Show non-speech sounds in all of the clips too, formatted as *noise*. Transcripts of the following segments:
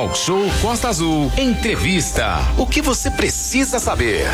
Talk Show Costa Azul. Entrevista. O que você precisa saber?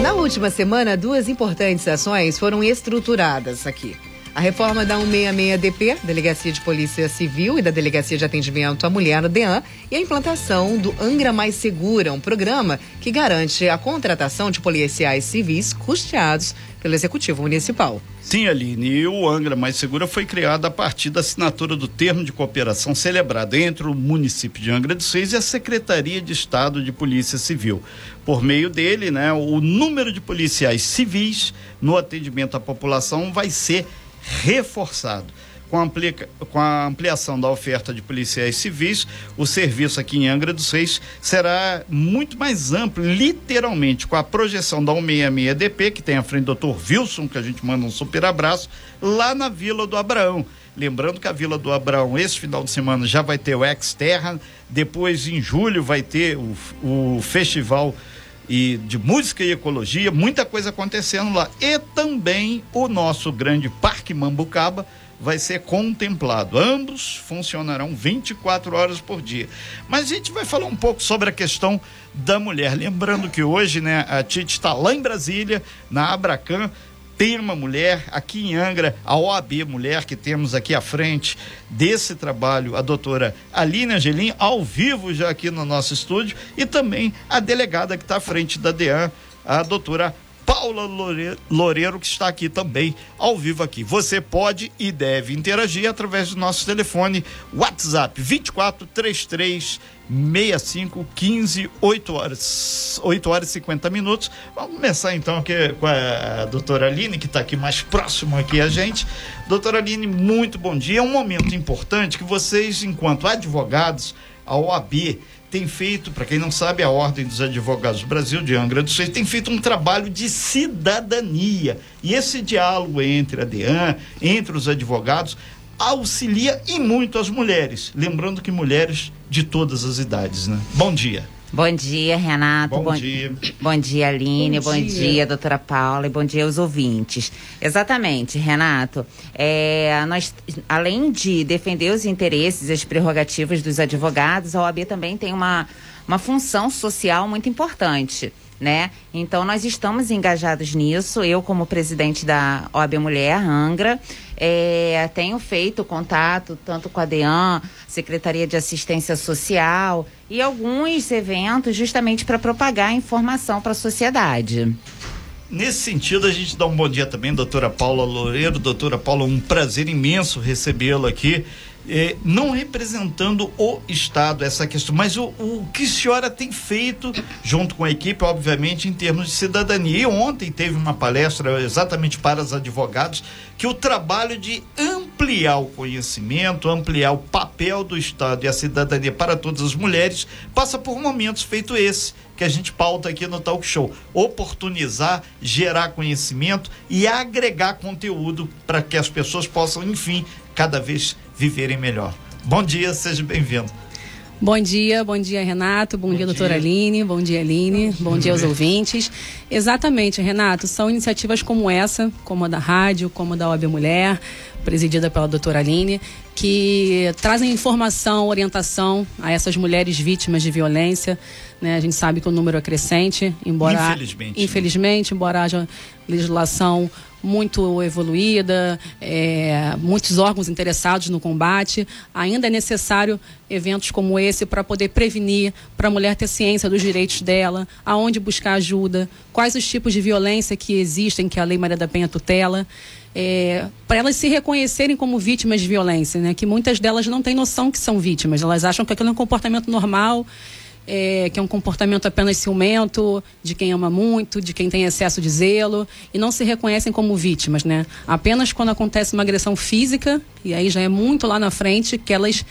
Na última semana, duas importantes ações foram estruturadas aqui. A reforma da 166DP, Delegacia de Polícia Civil e da Delegacia de Atendimento à Mulher, DEAN, e a implantação do Angra Mais Segura, um programa que garante a contratação de policiais civis custeados pelo Executivo Municipal. Sim, Aline, e o Angra Mais Segura foi criado a partir da assinatura do termo de cooperação celebrado entre o município de Angra dos Reis e a Secretaria de Estado de Polícia Civil. Por meio dele, né, o número de policiais civis no atendimento à população vai ser reforçado. Com a, amplia, com a, ampliação da oferta de policiais civis, o serviço aqui em Angra dos Reis será muito mais amplo, literalmente, com a projeção da 166DP, que tem à frente o doutor Wilson, que a gente manda um super abraço, lá na Vila do Abraão. Lembrando que a Vila do Abraão, esse final de semana, já vai ter o Ex-Terra, depois em julho vai ter o, o festival e de música e ecologia, muita coisa acontecendo lá. E também o nosso grande Parque Mambucaba vai ser contemplado. Ambos funcionarão 24 horas por dia. Mas a gente vai falar um pouco sobre a questão da mulher. Lembrando que hoje, né, a Tite está lá em Brasília, na Abracan, tem uma mulher aqui em Angra, a OAB Mulher, que temos aqui à frente desse trabalho, a doutora Aline Angelim, ao vivo já aqui no nosso estúdio, e também a delegada que está à frente da DEAN, a doutora Paula Loureiro, que está aqui também, ao vivo aqui. Você pode e deve interagir através do nosso telefone WhatsApp 2433 65 15 8 horas 8 horas e 50 minutos. Vamos começar então aqui com a doutora Aline, que está aqui mais próximo aqui a gente. Doutora Aline, muito bom dia. É um momento importante que vocês, enquanto advogados, a OAB tem feito, para quem não sabe, a Ordem dos Advogados do Brasil, de Angra dos Reis, tem feito um trabalho de cidadania. E esse diálogo entre a DEAN, entre os advogados, auxilia e muito as mulheres. Lembrando que mulheres de todas as idades, né? Bom dia. Bom dia, Renato. Bom, bom dia. Bom dia, Aline. Bom, bom dia. dia. doutora Paula. E bom dia aos ouvintes. Exatamente, Renato. É, nós, além de defender os interesses e as prerrogativas dos advogados, a OAB também tem uma, uma função social muito importante né? Então nós estamos engajados nisso. Eu, como presidente da OAB Mulher Angra, é, tenho feito contato tanto com a DEAN, Secretaria de Assistência Social e alguns eventos justamente para propagar informação para a sociedade. Nesse sentido, a gente dá um bom dia também, doutora Paula Loureiro. Doutora Paula, um prazer imenso recebê-la aqui é, não representando o Estado essa questão, mas o, o que a senhora tem feito junto com a equipe, obviamente, em termos de cidadania. E ontem teve uma palestra exatamente para os advogados que o trabalho de ampliar o conhecimento, ampliar o papel do Estado e a cidadania para todas as mulheres passa por momentos feito esse que a gente pauta aqui no Talk Show. Oportunizar, gerar conhecimento e agregar conteúdo para que as pessoas possam, enfim, cada vez viverem melhor. Bom dia, seja bem-vindo. Bom dia, bom dia Renato, bom, bom dia, dia doutora Aline, bom dia Aline, bom, bom dia aos ouvintes. Exatamente, Renato, são iniciativas como essa, como a da rádio, como a da OAB Mulher, presidida pela doutora Aline, que trazem informação, orientação a essas mulheres vítimas de violência. Né? A gente sabe que o número é crescente, embora infelizmente, infelizmente embora haja legislação muito evoluída, é, muitos órgãos interessados no combate. Ainda é necessário eventos como esse para poder prevenir, para a mulher ter ciência dos direitos dela, aonde buscar ajuda, quais os tipos de violência que existem, que a Lei Maria da Penha tutela. É, para elas se reconhecerem como vítimas de violência, né? que muitas delas não têm noção que são vítimas, elas acham que aquilo é um comportamento normal é, que é um comportamento apenas ciumento, de quem ama muito, de quem tem excesso de zelo, e não se reconhecem como vítimas, né? Apenas quando acontece uma agressão física, e aí já é muito lá na frente, que elas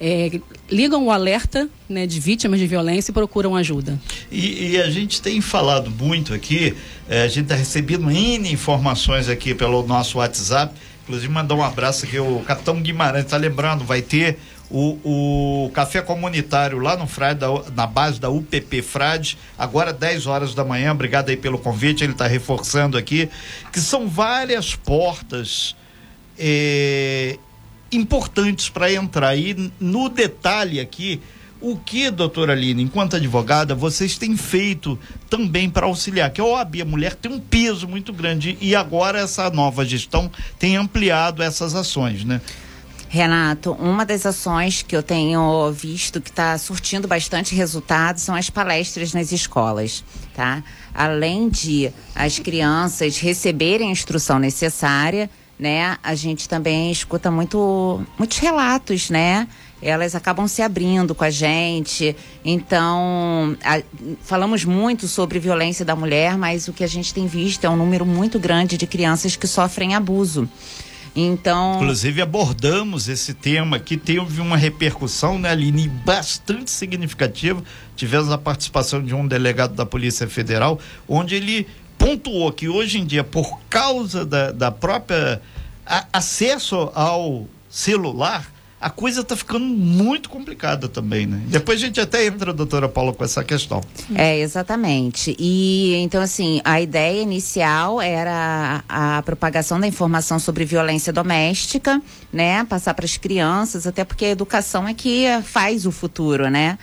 é, ligam o alerta né, de vítimas de violência e procuram ajuda. E, e a gente tem falado muito aqui, é, a gente está recebendo N informações aqui pelo nosso WhatsApp, inclusive mandar um abraço aqui, o Capitão Guimarães está lembrando, vai ter o, o café comunitário lá no Frade, na base da UPP Frade, agora 10 horas da manhã. Obrigado aí pelo convite, ele está reforçando aqui, que são várias portas é, importantes para entrar. E no detalhe aqui, O que, doutora Aline, enquanto advogada, vocês têm feito também para auxiliar? Que a OAB, a mulher, tem um peso muito grande e agora essa nova gestão tem ampliado essas ações, né? Renato, uma das ações que eu tenho visto que está surtindo bastante resultado são as palestras nas escolas, tá? Além de as crianças receberem a instrução necessária, né? A gente também escuta muito, muitos relatos, né? Elas acabam se abrindo com a gente. Então, a, falamos muito sobre violência da mulher, mas o que a gente tem visto é um número muito grande de crianças que sofrem abuso. Então. Inclusive abordamos esse tema que teve uma repercussão, né, Aline, bastante significativa. Tivemos a participação de um delegado da Polícia Federal, onde ele pontuou que hoje em dia, por causa da, da própria a, acesso ao celular, a coisa está ficando muito complicada também, né? Depois a gente até entra, doutora Paula, com essa questão. É, exatamente. E então, assim, a ideia inicial era a, propagação da informação sobre violência doméstica, né? Passar para as crianças, até porque a educação é que faz o futuro, né?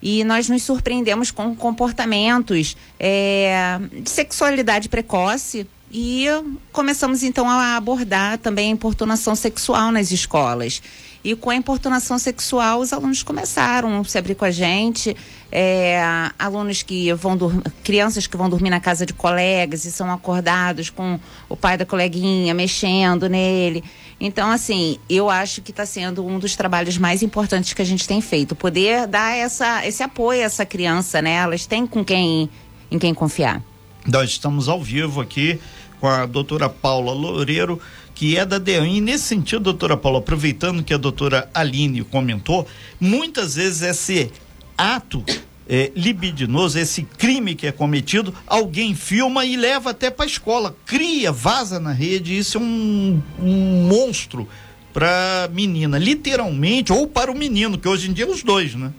e nós nos surpreendemos com comportamentos é, de sexualidade precoce e começamos então a abordar também a importunação sexual nas escolas. E com a importunação sexual, os alunos começaram a se abrir com a gente. É, alunos que vão dormir, crianças que vão dormir na casa de colegas e são acordados com o pai da coleguinha mexendo nele. Então, assim, eu acho que está sendo um dos trabalhos mais importantes que a gente tem feito, poder dar essa, esse apoio a essa criança, né? Elas têm com quem, em quem confiar. Nós estamos ao vivo aqui com a doutora Paula Loureiro, que é da DEAN. E nesse sentido, doutora Paula, aproveitando que a doutora Aline comentou, muitas vezes esse ato é, libidinoso, esse crime que é cometido, alguém filma e leva até para a escola, cria, vaza na rede, isso é um, um monstro para menina, literalmente, ou para o menino, que hoje em dia é os dois, né?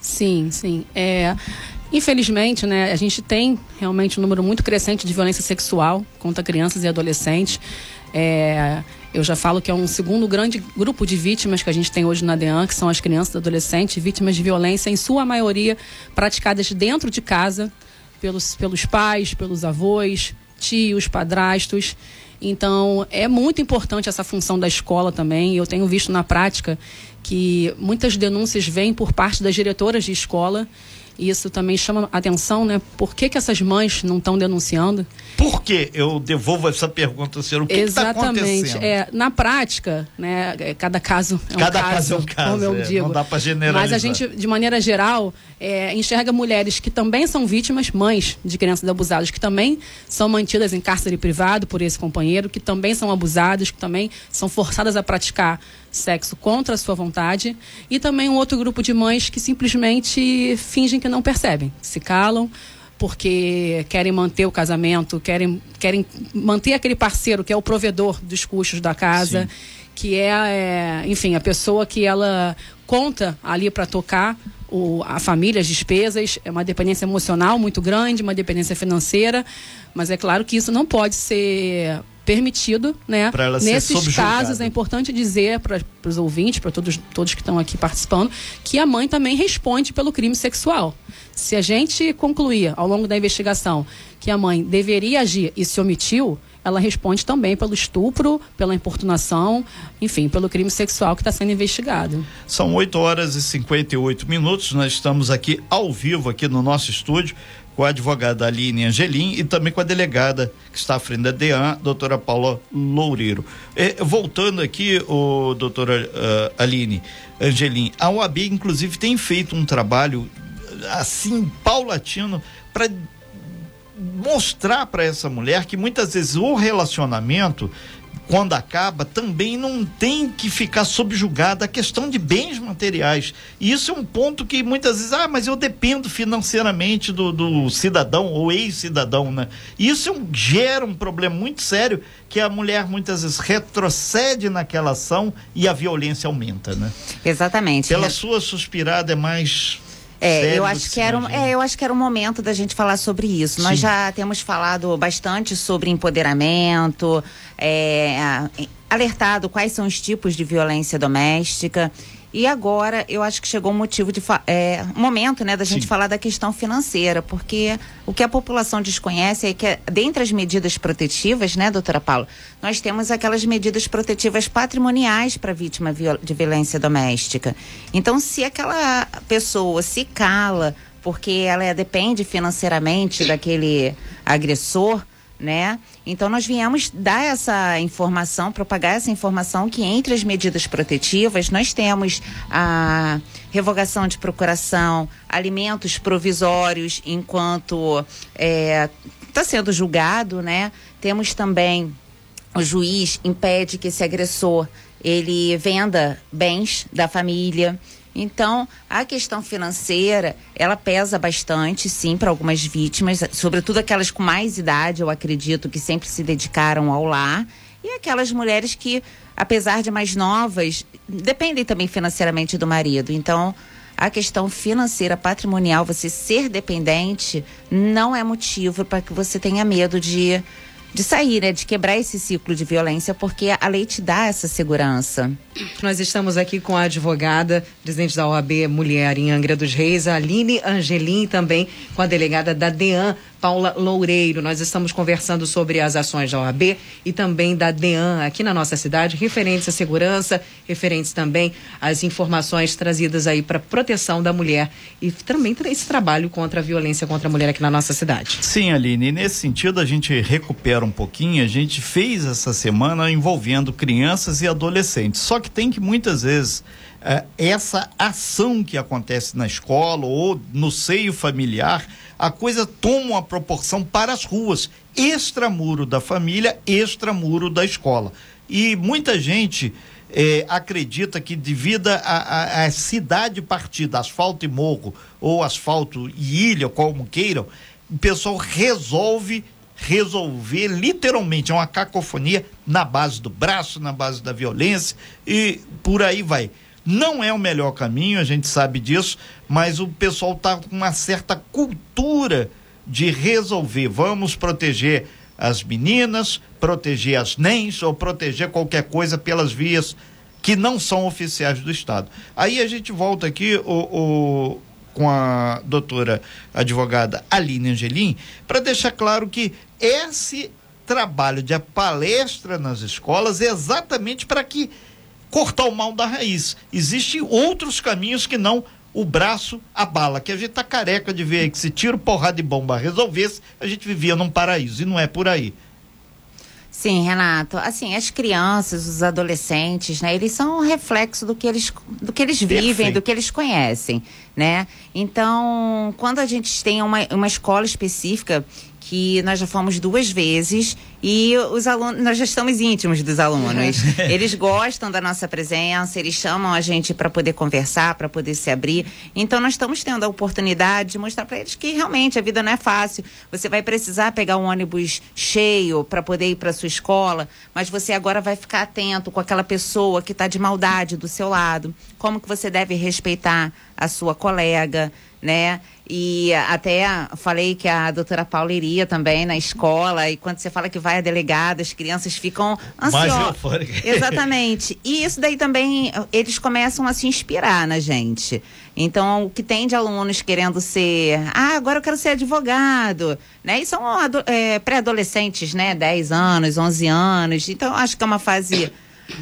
Sim, sim. É, Infelizmente, né, a gente tem realmente um número muito crescente de violência sexual contra crianças e adolescentes. É, eu já falo que é um segundo grande grupo de vítimas que a gente tem hoje na DEAN, que são as crianças e adolescentes, vítimas de violência, em sua maioria praticadas dentro de casa, pelos, pelos pais, pelos avós, tios, padrastos. Então, é muito importante essa função da escola também. Eu tenho visto na prática que muitas denúncias vêm por parte das diretoras de escola isso também chama atenção, né? Por que, que essas mães não estão denunciando? Por que? Eu devolvo essa pergunta, senhor. O que está acontecendo? É, na prática, né? É, cada caso é um cada caso, caso é um caso, como eu é, digo. Não dá para generalizar. Mas a gente, de maneira geral, é, enxerga mulheres que também são vítimas, mães de crianças abusadas, que também são mantidas em cárcere privado por esse companheiro, que também são abusadas, que também são forçadas a praticar sexo contra a sua vontade, e também um outro grupo de mães que simplesmente fingem que não percebem, se calam porque querem manter o casamento, querem, querem manter aquele parceiro que é o provedor dos custos da casa, Sim. que é, é, enfim, a pessoa que ela conta ali para tocar o, a família, as despesas, é uma dependência emocional muito grande, uma dependência financeira, mas é claro que isso não pode ser permitido, né? Nesses casos é importante dizer para os ouvintes, para todos, todos que estão aqui participando, que a mãe também responde pelo crime sexual. Se a gente concluir ao longo da investigação que a mãe deveria agir e se omitiu, ela responde também pelo estupro, pela importunação, enfim, pelo crime sexual que está sendo investigado. São 8 horas e 58 minutos. Nós estamos aqui ao vivo aqui no nosso estúdio com a advogada Aline Angelim e também com a delegada que está à frente da DEAN, doutora Paula Loureiro. Voltando aqui, o doutora uh, Aline Angelim, a OAB inclusive tem feito um trabalho assim paulatino para mostrar para essa mulher que muitas vezes o relacionamento quando acaba, também não tem que ficar subjugada a questão de bens materiais. E isso é um ponto que muitas vezes, ah, mas eu dependo financeiramente do, do cidadão ou ex-cidadão, né? Isso é um, gera um problema muito sério que a mulher muitas vezes retrocede naquela ação e a violência aumenta, né? Exatamente. Pela sua suspirada é mais é, eu acho que era um, é, eu acho que era o momento da gente falar sobre isso. Sim. Nós já temos falado bastante sobre empoderamento, é, alertado quais são os tipos de violência doméstica E agora eu acho que chegou o motivo de é, momento, né, da gente Sim. falar da questão financeira, porque o que a população desconhece é que dentre as medidas protetivas, né, doutora Paula, nós temos aquelas medidas protetivas patrimoniais para vítima de violência doméstica. Então, se aquela pessoa se cala porque ela é- depende financeiramente daquele agressor, né? Então nós viemos dar essa informação, propagar essa informação que entre as medidas protetivas nós temos a revogação de procuração, alimentos provisórios enquanto está sendo julgado, né? Temos também o juiz impede que esse agressor ele venda bens da família. Então, a questão financeira, ela pesa bastante, sim, para algumas vítimas, sobretudo aquelas com mais idade, eu acredito, que sempre se dedicaram ao lar, e aquelas mulheres que, apesar de mais novas, dependem também financeiramente do marido. Então, a questão financeira, patrimonial, você ser dependente, não é motivo para que você tenha medo de, de sair, né? De quebrar esse ciclo de violência, porque a lei te dá essa segurança. Nós estamos aqui com a advogada, presidente da OAB Mulher em Angra dos Reis, Aline Angelim, também com a delegada da DEAN, Paula Loureiro. Nós estamos conversando sobre as ações da OAB e também da DEAN aqui na nossa cidade, referentes à segurança, referentes também às informações trazidas aí para proteção da mulher e também esse trabalho contra a violência contra a mulher aqui na nossa cidade. Sim, Aline, nesse sentido a gente recupera um pouquinho, a gente fez essa semana envolvendo crianças e adolescentes. Só que tem que muitas vezes eh, essa ação que acontece na escola ou no seio familiar, a coisa toma uma proporção para as ruas, extramuro da família, extramuro da escola. E muita gente eh, acredita que devido à- à à cidade partida, asfalto e morro, ou asfalto e ilha, como queiram, o pessoal resolve resolver literalmente é uma cacofonia na base do braço, na base da violência e por aí vai. Não é o melhor caminho, a gente sabe disso, mas o pessoal está com uma certa cultura de resolver. Vamos proteger as meninas, proteger as NEMs ou proteger qualquer coisa pelas vias que não são oficiais do Estado. Aí a gente volta aqui o, o- com a doutora advogada Aline Angelim para deixar claro que esse trabalho de palestra nas escolas é exatamente para que cortar o mal da raiz. Existem outros caminhos que não o braço, a bala, que a gente tá careca de ver aí que se tiro, porrada e bomba resolvesse, a gente vivia num paraíso, e não é por aí. Sim, Renato. Assim, as crianças, os adolescentes, né? Eles são um reflexo do que eles, do que eles vivem, do que eles conhecem, né? Então, quando a gente tem uma, uma escola específica que nós já fomos duas vezes e os alunos, nós já estamos íntimos dos alunos. *laughs* eles gostam da nossa presença, eles chamam a gente para poder conversar, para poder se abrir. Então nós estamos tendo a oportunidade de mostrar para eles que realmente a vida não é fácil. Você vai precisar pegar um ônibus cheio para poder ir para sua escola, mas você agora vai ficar atento com aquela pessoa que está de maldade do seu lado. Como que você deve respeitar a sua colega, né? E até falei que a doutora Paula iria também na escola, e quando você fala que vai a delegada, as crianças ficam ansiosas. *laughs* Exatamente. E isso daí também, eles começam a se inspirar na gente. Então, o que tem de alunos querendo ser, ah, agora eu quero ser advogado, né? E são é, pré-adolescentes, né? 10 anos, 11 anos. Então, acho que é uma fase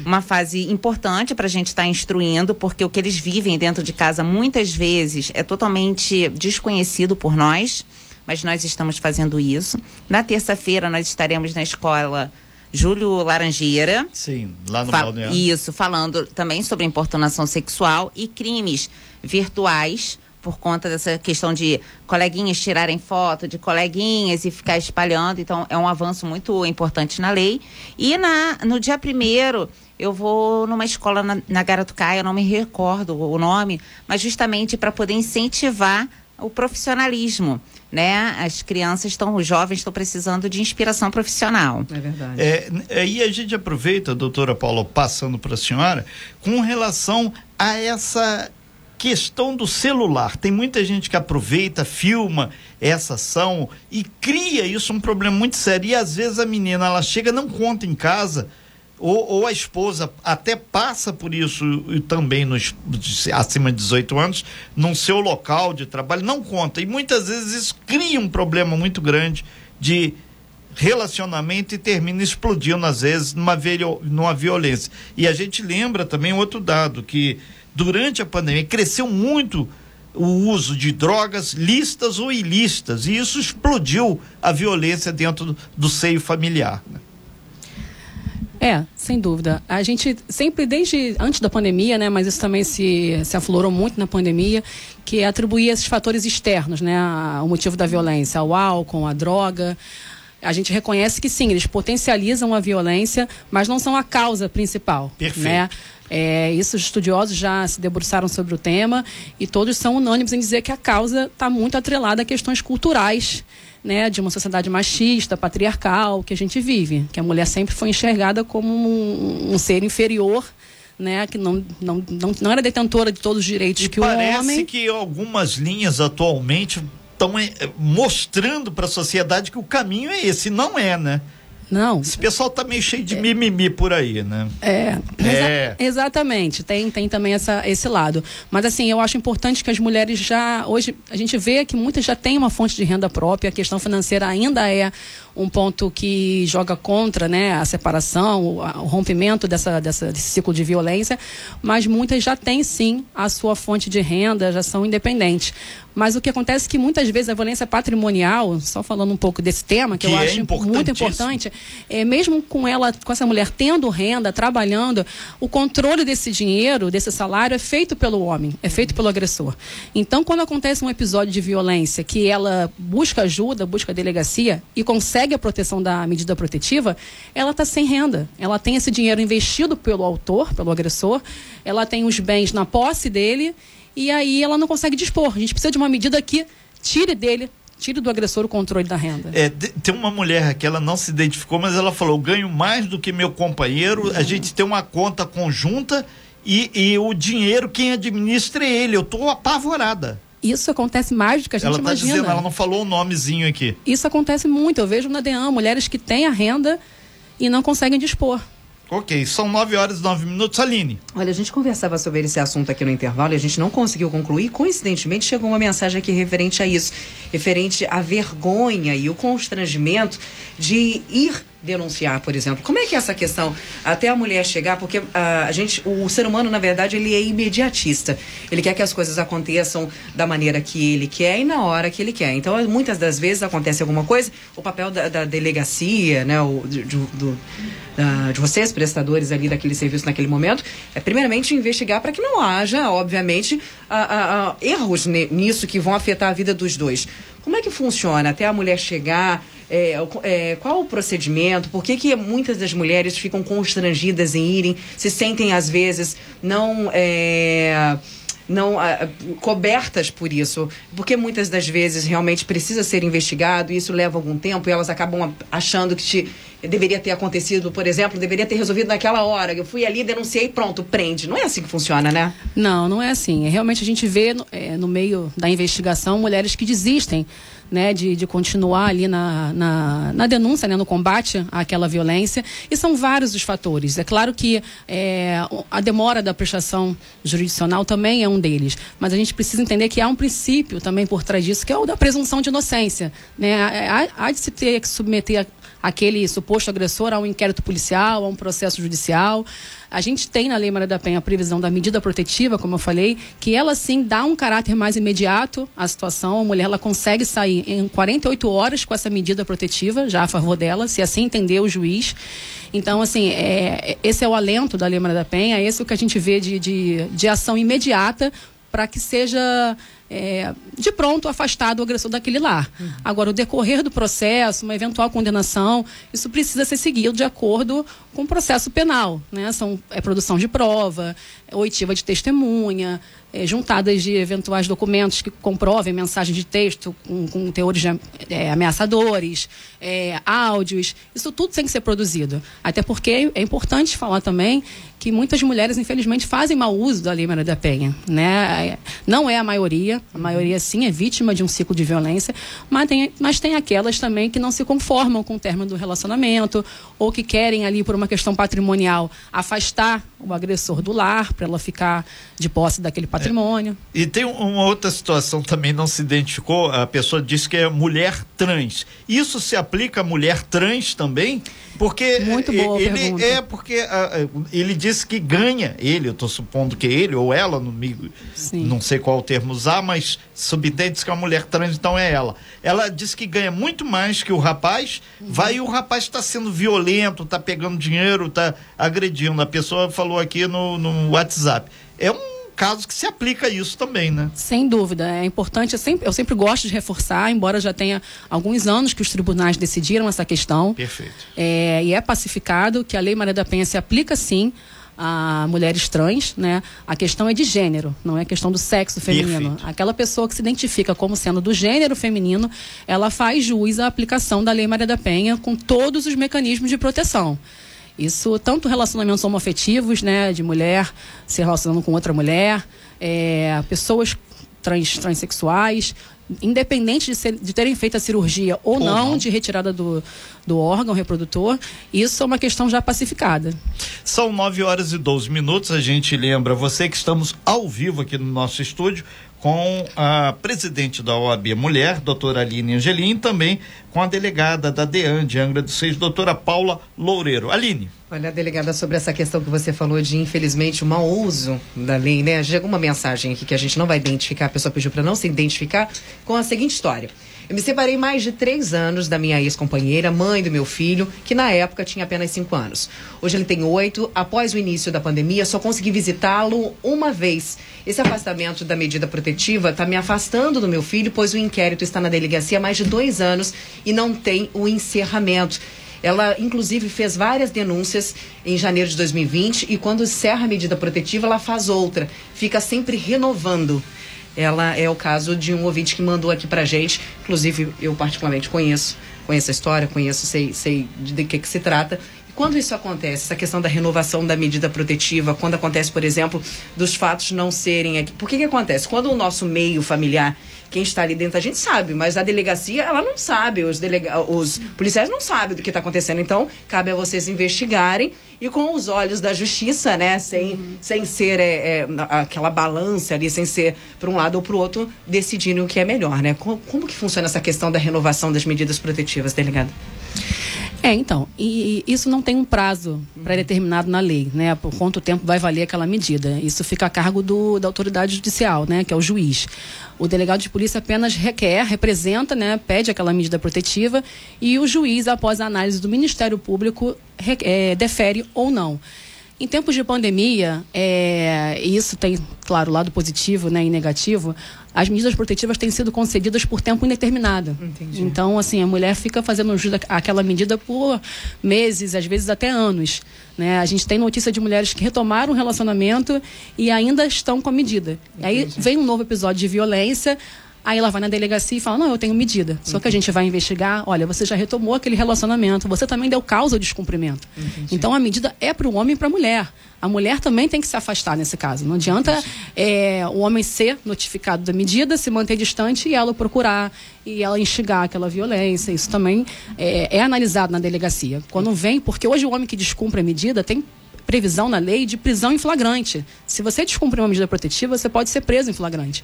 uma fase importante para a gente estar instruindo, porque o que eles vivem dentro de casa muitas vezes é totalmente desconhecido por nós, mas nós estamos fazendo isso. Na terça-feira nós estaremos na escola Júlio Laranjeira. Sim, lá no Fa- balneário. Isso, falando também sobre importunação sexual e crimes virtuais por conta dessa questão de coleguinhas tirarem foto de coleguinhas e ficar espalhando. Então, é um avanço muito importante na lei. E na, no dia primeiro, eu vou numa escola na, na Garatucaia, eu não me recordo o nome, mas justamente para poder incentivar o profissionalismo, né? As crianças estão, os jovens estão precisando de inspiração profissional. É verdade. É, aí a gente aproveita, doutora Paula, passando para a senhora, com relação a essa questão do celular. Tem muita gente que aproveita, filma essa ação e cria isso um problema muito sério. E às vezes a menina ela chega, não conta em casa ou, ou, a esposa até passa por isso e também nos acima de 18 anos, no seu local de trabalho, não conta. E muitas vezes isso cria um problema muito grande de relacionamento e termina explodindo, às vezes, numa, numa violência. E a gente lembra também outro dado, que durante a pandemia cresceu muito o uso de drogas listas ou ilícitas, e isso explodiu a violência dentro do, do seio familiar. Né? É, sem dúvida. A gente sempre, desde antes da pandemia, né, mas isso também se, se aflorou muito na pandemia, que atribuir esses fatores externos, né, o motivo da violência, ao álcool, à droga. A gente reconhece que sim, eles potencializam a violência, mas não são a causa principal. Perfeito. Né? É, isso os estudiosos já se debruçaram sobre o tema e todos são unânimes em dizer que a causa está muito atrelada a questões culturais né, de uma sociedade machista, patriarcal que a gente vive, que a mulher sempre foi enxergada como um, um ser inferior né, que não, não, não, não era detentora de todos os direitos e que o homem. Parece que algumas linhas atualmente estão eh, mostrando para a sociedade que o caminho é esse, não é, né? Não. Esse pessoal tá meio cheio de é, mimimi por aí, né? É. é. Exa exatamente. Tem, tem também essa, esse lado. Mas assim, eu acho importante que as mulheres já. Hoje, a gente vê que muitas já têm uma fonte de renda própria, a questão financeira ainda é um ponto que joga contra né, a separação, o, o rompimento dessa, dessa, desse ciclo de violência, mas muitas já têm sim a sua fonte de renda, já são independentes. Mas o que acontece é que muitas vezes a violência patrimonial, só falando um pouco desse tema, que, que eu é acho muito importante, é, mesmo com ela, com essa mulher tendo renda, trabalhando, o controle desse dinheiro, desse salário, é feito pelo homem, é feito pelo agressor. Então, quando acontece um episódio de violência que ela busca ajuda, busca delegacia e consegue a proteção da medida protetiva, ela está sem renda. Ela tem esse dinheiro investido pelo autor, pelo agressor, ela tem os bens na posse dele e aí ela não consegue dispor. A gente precisa de uma medida que tire dele tire do agressor o controle da renda. É, tem uma mulher que ela não se identificou, mas ela falou: ganho mais do que meu companheiro, a gente tem uma conta conjunta e, e o dinheiro quem administra é ele. Eu estou apavorada. Isso acontece mais do que a gente ela tá imagina. Dizendo, ela não falou o nomezinho aqui. Isso acontece muito. Eu vejo na DEAN mulheres que têm a renda e não conseguem dispor. Ok, são nove horas e nove minutos. Aline. Olha, a gente conversava sobre esse assunto aqui no intervalo e a gente não conseguiu concluir. Coincidentemente, chegou uma mensagem aqui referente a isso, referente à vergonha e o constrangimento de ir denunciar, por exemplo. Como é que é essa questão até a mulher chegar, porque a, a gente, o ser humano na verdade ele é imediatista. Ele quer que as coisas aconteçam da maneira que ele quer e na hora que ele quer. Então muitas das vezes acontece alguma coisa, o papel da, da delegacia, né, o, de, do, da, de vocês prestadores ali daquele serviço naquele momento, é primeiramente investigar para que não haja, obviamente, a, a, erros nisso que vão afetar a vida dos dois. Como é que funciona até a mulher chegar? É, é, qual o procedimento? Por que, que muitas das mulheres ficam constrangidas em irem, se sentem às vezes não. É, não cobertas por isso, porque muitas das vezes realmente precisa ser investigado e isso leva algum tempo e elas acabam achando que te, deveria ter acontecido, por exemplo, deveria ter resolvido naquela hora. Eu fui ali, denunciei, pronto, prende. Não é assim que funciona, né? Não, não é assim. Realmente a gente vê é, no meio da investigação mulheres que desistem né, de, de continuar ali na, na, na, denúncia, né, no combate àquela violência. E são vários os fatores. É claro que é, a demora da prestação jurisdicional também é um deles. Mas a gente precisa entender que há um princípio também por trás disso, que é o da presunção de inocência. Né? Há, há de se ter que submeter aquele suposto agressor a um inquérito policial, a um processo judicial. A gente tem na Lei Maria da Penha a previsão da medida protetiva, como eu falei, que ela sim dá um caráter mais imediato à situação. A mulher ela consegue sair em 48 horas com essa medida protetiva, já a favor dela, se assim entender o juiz. Então, assim, é, esse é o alento da Lei Maria da Penha, esse é o que a gente vê de, de, de ação imediata para que seja é, de pronto afastado o agressor daquele lar. Uhum. Agora, o decorrer do processo, uma eventual condenação, isso precisa ser seguido de acordo com o processo penal. Né? São, é produção de prova, oitiva de testemunha, é, juntadas de eventuais documentos que comprovem mensagens de texto com, com teores é, ameaçadores, é, áudios, isso tudo tem que ser produzido. Até porque é importante falar também que muitas mulheres, infelizmente, fazem mau uso da Lei Maria da Penha. Né? Não é a maioria, maioria, a maioria sim é vítima de um ciclo de violência, mas tem, mas tem aquelas também que não se conformam com o término do relacionamento ou que querem ali por uma questão patrimonial afastar o agressor do lar para ela ficar de posse daquele patrimônio. É. E tem uma outra situação também não se identificou, a pessoa disse que é mulher trans. Isso se aplica a mulher trans também? Porque Muito boa ele pergunta. é porque uh, ele disse que ganha, ele, eu estou supondo que ele ou ela, não, me, não sei qual termo usar, mas subentende que a mulher trans então é ela. Ela disse que ganha muito mais que o rapaz, uhum. vai e o rapaz está sendo violento, está pegando dinheiro, está agredindo. A pessoa falou aqui no, no WhatsApp. É um caso que se aplica isso também, né? Sem dúvida. É importante, eu sempre, eu sempre gosto de reforçar, embora já tenha alguns anos que os tribunais decidiram essa questão. Perfeito. É, e é pacificado que a Lei Maria da Penha se aplica sim a mulheres trans, né? A questão é de gênero, não é questão do sexo feminino. Perfeito. Aquela pessoa que se identifica como sendo do gênero feminino, ela faz jus à aplicação da Lei Maria da Penha com todos os mecanismos de proteção. Isso, tanto relacionamentos homoafetivos, né, de mulher se relacionando com outra mulher, é, pessoas trans, transexuais, independente de, ser, de, terem feito a cirurgia ou, ou não, não, de retirada do, do órgão reprodutor, isso é uma questão já pacificada. São 9 horas e 12 minutos. A gente lembra você que estamos ao vivo aqui no nosso estúdio com a presidente da OAB Mulher, doutora Aline Angelim, também com a delegada da DEAN de Angra dos Seis, doutora Paula Loureiro. Aline. Olha, delegada, sobre essa questão que você falou de, infelizmente, o mau uso da lei, né? Chegou uma mensagem aqui que a gente não vai identificar, a pessoa pediu para não se identificar, com a seguinte história. Eu me separei mais de três anos da minha ex-companheira, mãe do meu filho, que na época tinha apenas cinco anos. Hoje ele tem oito. Após o início da pandemia, só consegui visitá-lo uma vez. Esse afastamento da medida protetiva está me afastando do meu filho, pois o inquérito está na delegacia há mais de dois anos e não tem o encerramento. Ela, inclusive, fez várias denúncias em janeiro de 2020 e quando encerra a medida protetiva, ela faz outra. Fica sempre renovando. Ela é o caso de um ouvinte que mandou aqui pra gente. Inclusive, eu particularmente conheço, conheço a história, conheço, sei, sei de que, que se trata. Quando isso acontece, essa questão da renovação da medida protetiva, quando acontece, por exemplo, dos fatos não serem aqui. Por que que acontece? Quando o nosso meio familiar quem está ali dentro a gente sabe, mas a delegacia ela não sabe, os, delega os policiais não sabem do que está acontecendo. Então, cabe a vocês investigarem e com os olhos da justiça, né, sem, uhum. sem ser é, é, aquela balança ali, sem ser para um lado ou para o outro, decidirem o que é melhor, né? Como, como que funciona essa questão da renovação das medidas protetivas, delegado? É, então, e, e isso não tem um prazo pré-determinado na lei, né? Por quanto tempo vai valer aquela medida. Isso fica a cargo do, da autoridade judicial, né? Que é o juiz. O delegado de polícia apenas requer, representa, né? Pede aquela medida protetiva e o juiz, após a análise do Ministério Público, re, é, defere ou não. Em tempos de pandemia, é, isso tem, claro, lado positivo né, e negativo, as medidas protetivas têm sido concedidas por tempo indeterminado. Entendi. Então, assim, a mulher fica fazendo aquela medida por meses, às vezes até anos. Né? A gente tem notícia de mulheres que retomaram o relacionamento e ainda estão com a medida. Entendi. Aí vem um novo episódio de violência Aí ela vai na delegacia e fala: Não, eu tenho medida. Só que a gente vai investigar. Olha, você já retomou aquele relacionamento, você também deu causa ao descumprimento. Entendi. Então a medida é para o homem e para a mulher. A mulher também tem que se afastar nesse caso. Não adianta é, o homem ser notificado da medida, se manter distante e ela procurar e ela instigar aquela violência. Isso também é, é analisado na delegacia. Quando vem, porque hoje o homem que descumpre a medida tem previsão na lei de prisão em flagrante. Se você descumprir uma medida protetiva, você pode ser preso em flagrante.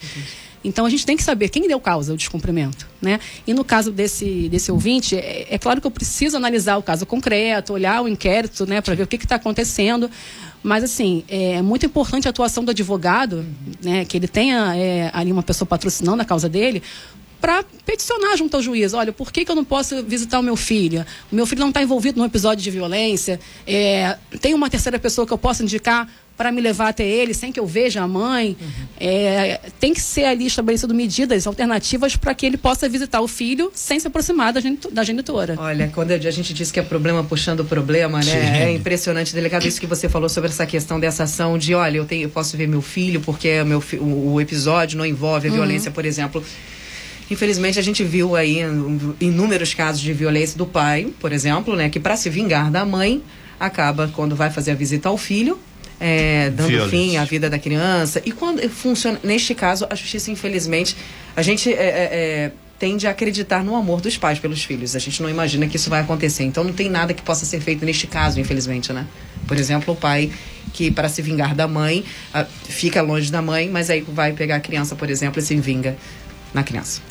Então a gente tem que saber quem deu causa ao descumprimento, né? E no caso desse desse ouvinte, é, é claro que eu preciso analisar o caso concreto, olhar o inquérito, né, para ver o que está acontecendo. Mas, assim, é muito importante a atuação do advogado, né, que ele tenha é, ali uma pessoa patrocinando a causa dele, para peticionar junto ao juiz. Olha, por que, que eu não posso visitar o meu filho? O meu filho não está envolvido num episódio de violência. É, tem uma terceira pessoa que eu posso indicar para me levar até ele sem que eu veja a mãe. Uhum. É, tem que ser ali estabelecido medidas alternativas para que ele possa visitar o filho sem se aproximar da, da genitora. Olha, quando a gente diz que é problema puxando o problema, né? Sim. É impressionante, delegado, isso que você falou sobre essa questão dessa ação de, olha, eu, tenho, eu posso ver meu filho porque meu, o, o episódio não envolve a uhum. violência, por exemplo. Infelizmente, a gente viu aí inúmeros casos de violência do pai, por exemplo, né? Que para se vingar da mãe, acaba, quando vai fazer a visita ao filho, é, dando Violência. fim à vida da criança. E quando funciona, neste caso, a justiça, infelizmente, a gente é, é, é, tende a acreditar no amor dos pais pelos filhos. A gente não imagina que isso vai acontecer. Então não tem nada que possa ser feito neste caso, infelizmente, né? Por exemplo, o pai que para se vingar da mãe fica longe da mãe, mas aí vai pegar a criança, por exemplo, e se vinga na criança.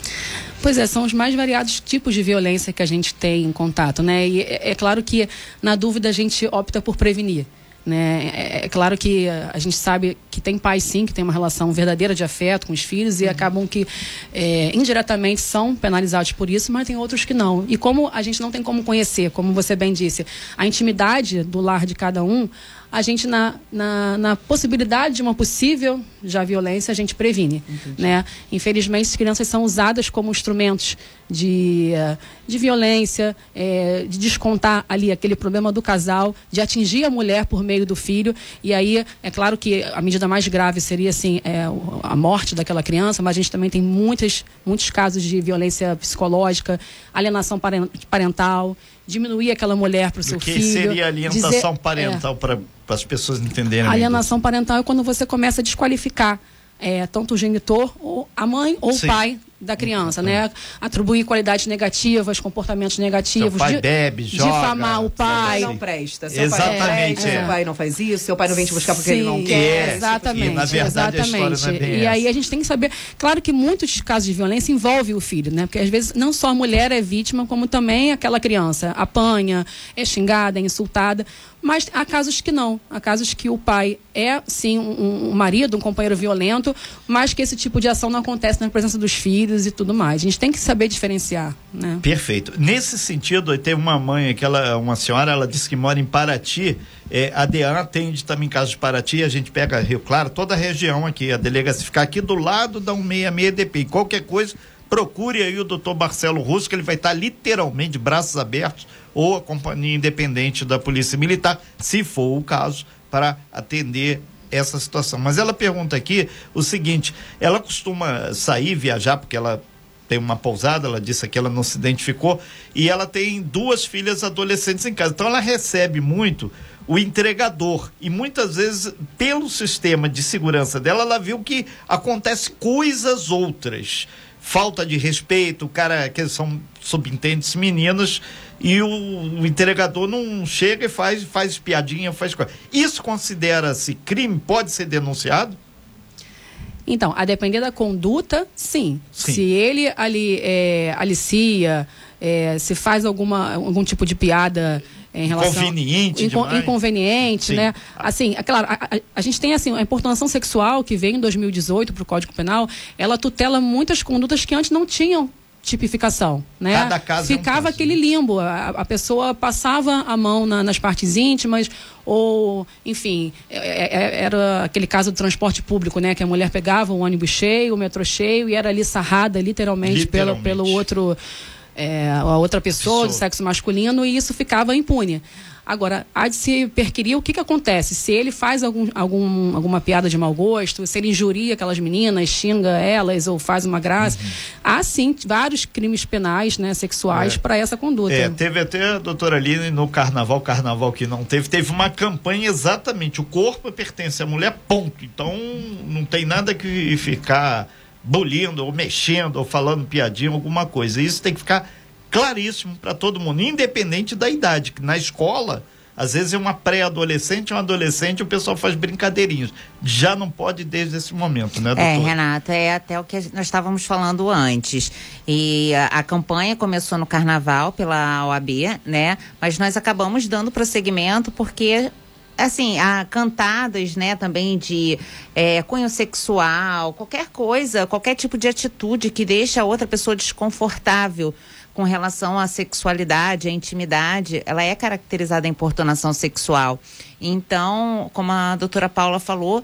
Pois é, são os mais variados tipos de violência que a gente tem em contato, né? E é, é claro que, na dúvida, a gente opta por prevenir. Né? É, é claro que a gente sabe que tem pais sim que tem uma relação verdadeira de afeto com os filhos e acabam que é, indiretamente são penalizados por isso, mas tem outros que não. E como a gente não tem como conhecer, como você bem disse, a intimidade do lar de cada um, a gente, na, na, na, possibilidade de uma possível já violência, a gente previne. Né? Infelizmente, as crianças são usadas como instrumentos de, eh, de violência, é, de descontar ali aquele problema do casal, de atingir a mulher por meio do filho. E aí, é claro que a medida mais grave seria assim, é, a morte daquela criança, mas a gente também tem muitas, muitos casos de violência psicológica, alienação parental diminuir aquela mulher para o seu que filho. seria alienação dizer, parental é, para as pessoas entenderem? Alienação parental é quando você começa a desqualificar é, tanto o genitor, ou a mãe ou Sim. o pai da criança, né? Atribuir qualidades negativas, comportamentos negativos. Seu pai bebe, joga, Difamar o Seu pai. pai não presta, seu pai não Exatamente, presta, é. seu pai não faz isso, seu pai não vem te buscar porque ele não Sim, quer. Exatamente. E, na verdade, a exatamente. história não é bem e aí a gente tem que saber. Claro que muitos casos de violência envolvem o filho, né? Porque às vezes não só a mulher é vítima, como também aquela criança apanha, é xingada, é insultada. Mas há casos que não. Há casos que o pai é, sim, um, um marido, um companheiro violento, mas que esse tipo de ação não acontece na presença dos filhos e tudo mais. A gente tem que saber diferenciar, né? Perfeito. Nesse sentido, teve uma mãe, aquela, uma senhora, ela disse que mora em Paraty. É, a DEAN atende também casos de Paraty, a gente pega Rio Claro, toda a região aqui. A delegacia fica aqui do lado da 166 DP. Qualquer coisa, procure aí o doutor Marcelo Russo, que ele vai estar literalmente de braços abertos, ou a companhia independente da Polícia Militar, se for o caso, para atender essa situação. Mas ela pergunta aqui o seguinte: ela costuma sair, viajar, porque ela tem uma pousada, ela disse que ela não se identificou, e ela tem duas filhas adolescentes em casa. Então ela recebe muito o entregador. E muitas vezes, pelo sistema de segurança dela, ela viu que acontece coisas outras. Falta de respeito, o cara, que são subintendentes meninas, e o, o entregador não chega e faz, faz piadinha, faz coisa. Isso considera-se crime? Pode ser denunciado? Então, a depender da conduta, sim. Sim. Se ele ali é, alicia, é, se faz alguma, algum tipo de piada em relação Inconveniente Inco- demais. inconveniente, Sim. né? Assim, é claro, a, a- a gente tem assim a importunação sexual que veio em 2018 para o Código Penal, ela tutela muitas condutas que antes não tinham tipificação, né? Cada caso é um Ficava aquele limbo, a, a pessoa passava a mão na- nas partes íntimas ou, enfim, é- é- era aquele caso do transporte público, né? Que a mulher pegava o ônibus cheio, o metrô cheio e era ali sarrada literalmente, Literalmente. Pelo, pelo outro é, a outra pessoa, Pessoa. do sexo masculino e isso ficava impune. Agora, há de se perquirir o que, que acontece. Se ele faz algum, algum, alguma piada de mau gosto, se ele injuria aquelas meninas, xinga elas ou faz uma graça, Uhum. há sim vários crimes penais né, sexuais É. para essa conduta. É, teve até a doutora Aline no carnaval, carnaval que não teve, teve uma campanha exatamente, o corpo pertence à mulher, ponto. Então não tem nada que ficar bolindo ou mexendo ou falando piadinha, alguma coisa. Isso tem que ficar claríssimo para todo mundo, independente da idade, que na escola às vezes é uma pré-adolescente, um adolescente, o pessoal faz brincadeirinhos. Já não pode desde esse momento, né, doutor? É, Renata, é até o que nós estávamos falando antes. E a, a campanha começou no carnaval pela OAB, né? Mas nós acabamos dando prosseguimento porque. Assim, há cantadas, né, também de é, cunho sexual, qualquer coisa, qualquer tipo de atitude que deixa a outra pessoa desconfortável com relação à sexualidade, à intimidade, ela é caracterizada em importunação sexual. Então, como a doutora Paula falou,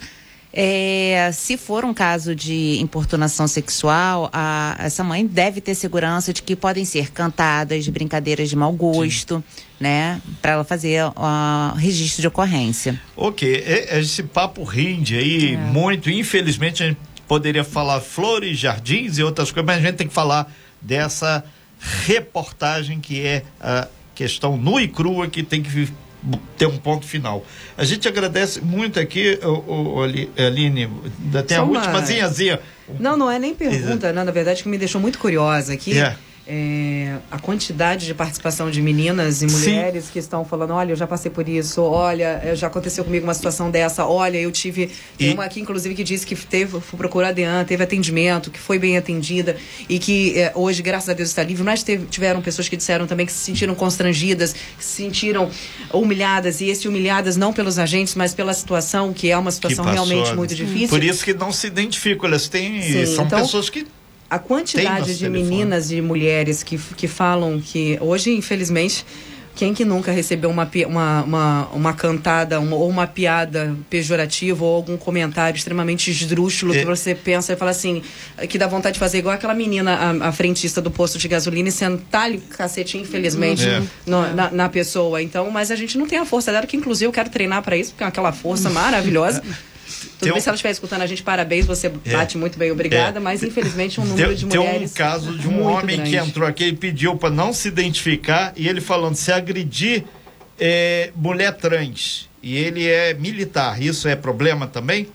é, se for um caso de importunação sexual, a- essa mãe deve ter segurança de que podem ser cantadas, brincadeiras de mau gosto, né? Para ela fazer o registro de ocorrência. Ok, esse papo rende aí muito. Infelizmente, a gente poderia falar flores, jardins e outras coisas, mas a gente tem que falar dessa reportagem que é a questão nua e crua que tem que ter um ponto final. A gente agradece muito aqui, o, o Aline, tem Só a uma... última zinhazinha. Não, não é nem pergunta, não, na verdade que me deixou muito curiosa aqui. Yeah. É a quantidade de participação de meninas e mulheres Sim. que estão falando, olha, eu já passei por isso, olha, já aconteceu comigo uma situação dessa, olha, eu tive. E... Tem uma aqui, inclusive, que disse que teve, foi procurar a DEAN, teve atendimento, que foi bem atendida e que é, hoje, graças a Deus, está livre. Mas teve, tiveram pessoas que disseram também que se sentiram constrangidas, que se sentiram humilhadas, e esse humilhadas não pelos agentes, mas pela situação, que é uma situação realmente muito difícil. Por isso que não se identificam, elas têm. Sim, são então, pessoas que a quantidade de telefone. meninas e mulheres que, que falam que hoje, infelizmente, quem que nunca recebeu uma, uma, uma, uma cantada uma, ou uma piada pejorativa ou algum comentário extremamente esdrúxulo é. que você pensa e fala assim, que dá vontade de fazer igual aquela menina, a, a frentista do posto de gasolina e sentar-lhe o cacete, infelizmente, é. no, na, na, pessoa. Então, mas a gente não tem a força dela, que inclusive eu quero treinar para isso, porque é aquela força maravilhosa. *laughs* Tudo bem, se ela estiver escutando a gente, parabéns, você é. bate muito bem, obrigada, é. mas infelizmente um número tem, de mulheres. Tem um caso de um homem grande. que entrou aqui e pediu para não se identificar e ele falando: se agredir é, mulher trans e ele é militar, isso é problema também?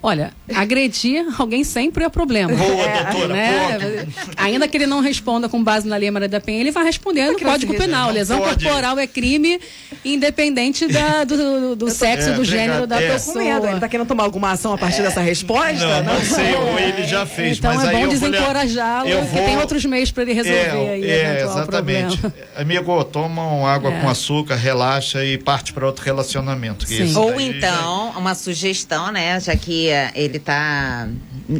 Olha, agredir alguém sempre é problema. Boa, é, doutora. Né? Ainda que ele não responda com base na Lei Maria da Penha, ele vai responder no Código Penal. Lesão pode. corporal é crime independente da, do, do sexo, é, do gênero da é. pessoa. Ele está querendo tomar alguma ação a partir dessa resposta? Não, não, não sei, ou ele já fez. Então mas é bom desencorajá-lo, vou... que tem outros meios para ele resolver é, aí é, exatamente. Problema. Amigo, toma água é. com açúcar, relaxa e parte para outro relacionamento. Ou então, uma sugestão, né? Já que ele está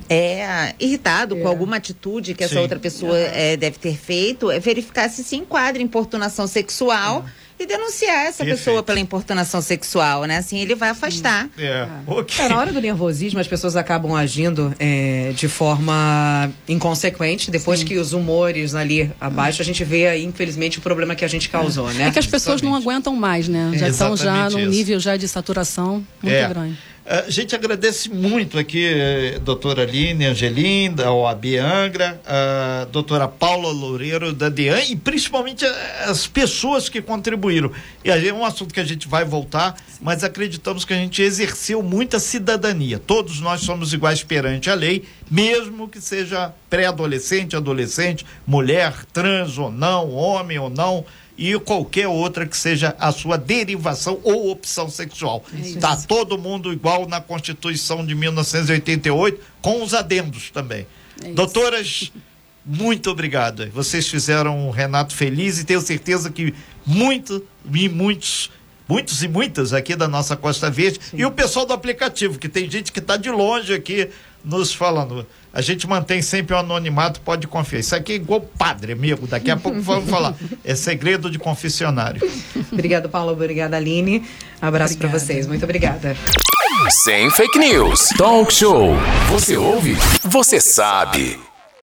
é, irritado é. com alguma atitude que essa Sim. outra pessoa é, deve ter feito, é verificar se se enquadra em importunação sexual. É e denunciar essa Perfeito. pessoa pela importunação sexual, né? Assim ele vai afastar. É. Okay. é. na hora do nervosismo, as pessoas acabam agindo é, de forma inconsequente. Depois Sim. que os humores ali abaixo, a gente vê aí, infelizmente, o problema que a gente causou, né? É que as pessoas Exatamente. não aguentam mais, né? Já estão já num nível já de saturação muito é. grande. A gente agradece muito aqui, eh, doutora Aline Angelinda, da OAB Angra, a doutora Paula Loureiro, da DEAN, e principalmente as pessoas que contribuíram. E é um assunto que a gente vai voltar, mas acreditamos que a gente exerceu muita cidadania. Todos nós somos iguais perante a lei, mesmo que seja pré-adolescente, adolescente, mulher, trans ou não, homem ou não e qualquer outra que seja a sua derivação ou opção sexual. Está todo mundo igual na Constituição de 1988, com os adendos também. É Doutoras, muito obrigado. Vocês fizeram o Renato feliz e tenho certeza que muito e muitos muitos e muitas aqui da nossa Costa Verde Sim. e o pessoal do aplicativo, que tem gente que está de longe aqui nos falando. A gente mantém sempre o anonimato, pode confiar. Isso aqui é igual padre, amigo. Daqui a pouco *laughs* vamos falar. É segredo de confessionário. Obrigada, Paulo. Obrigada, Aline. abraço para vocês. Muito obrigada. Sem fake news. Talk show. Você ouve? Você sabe.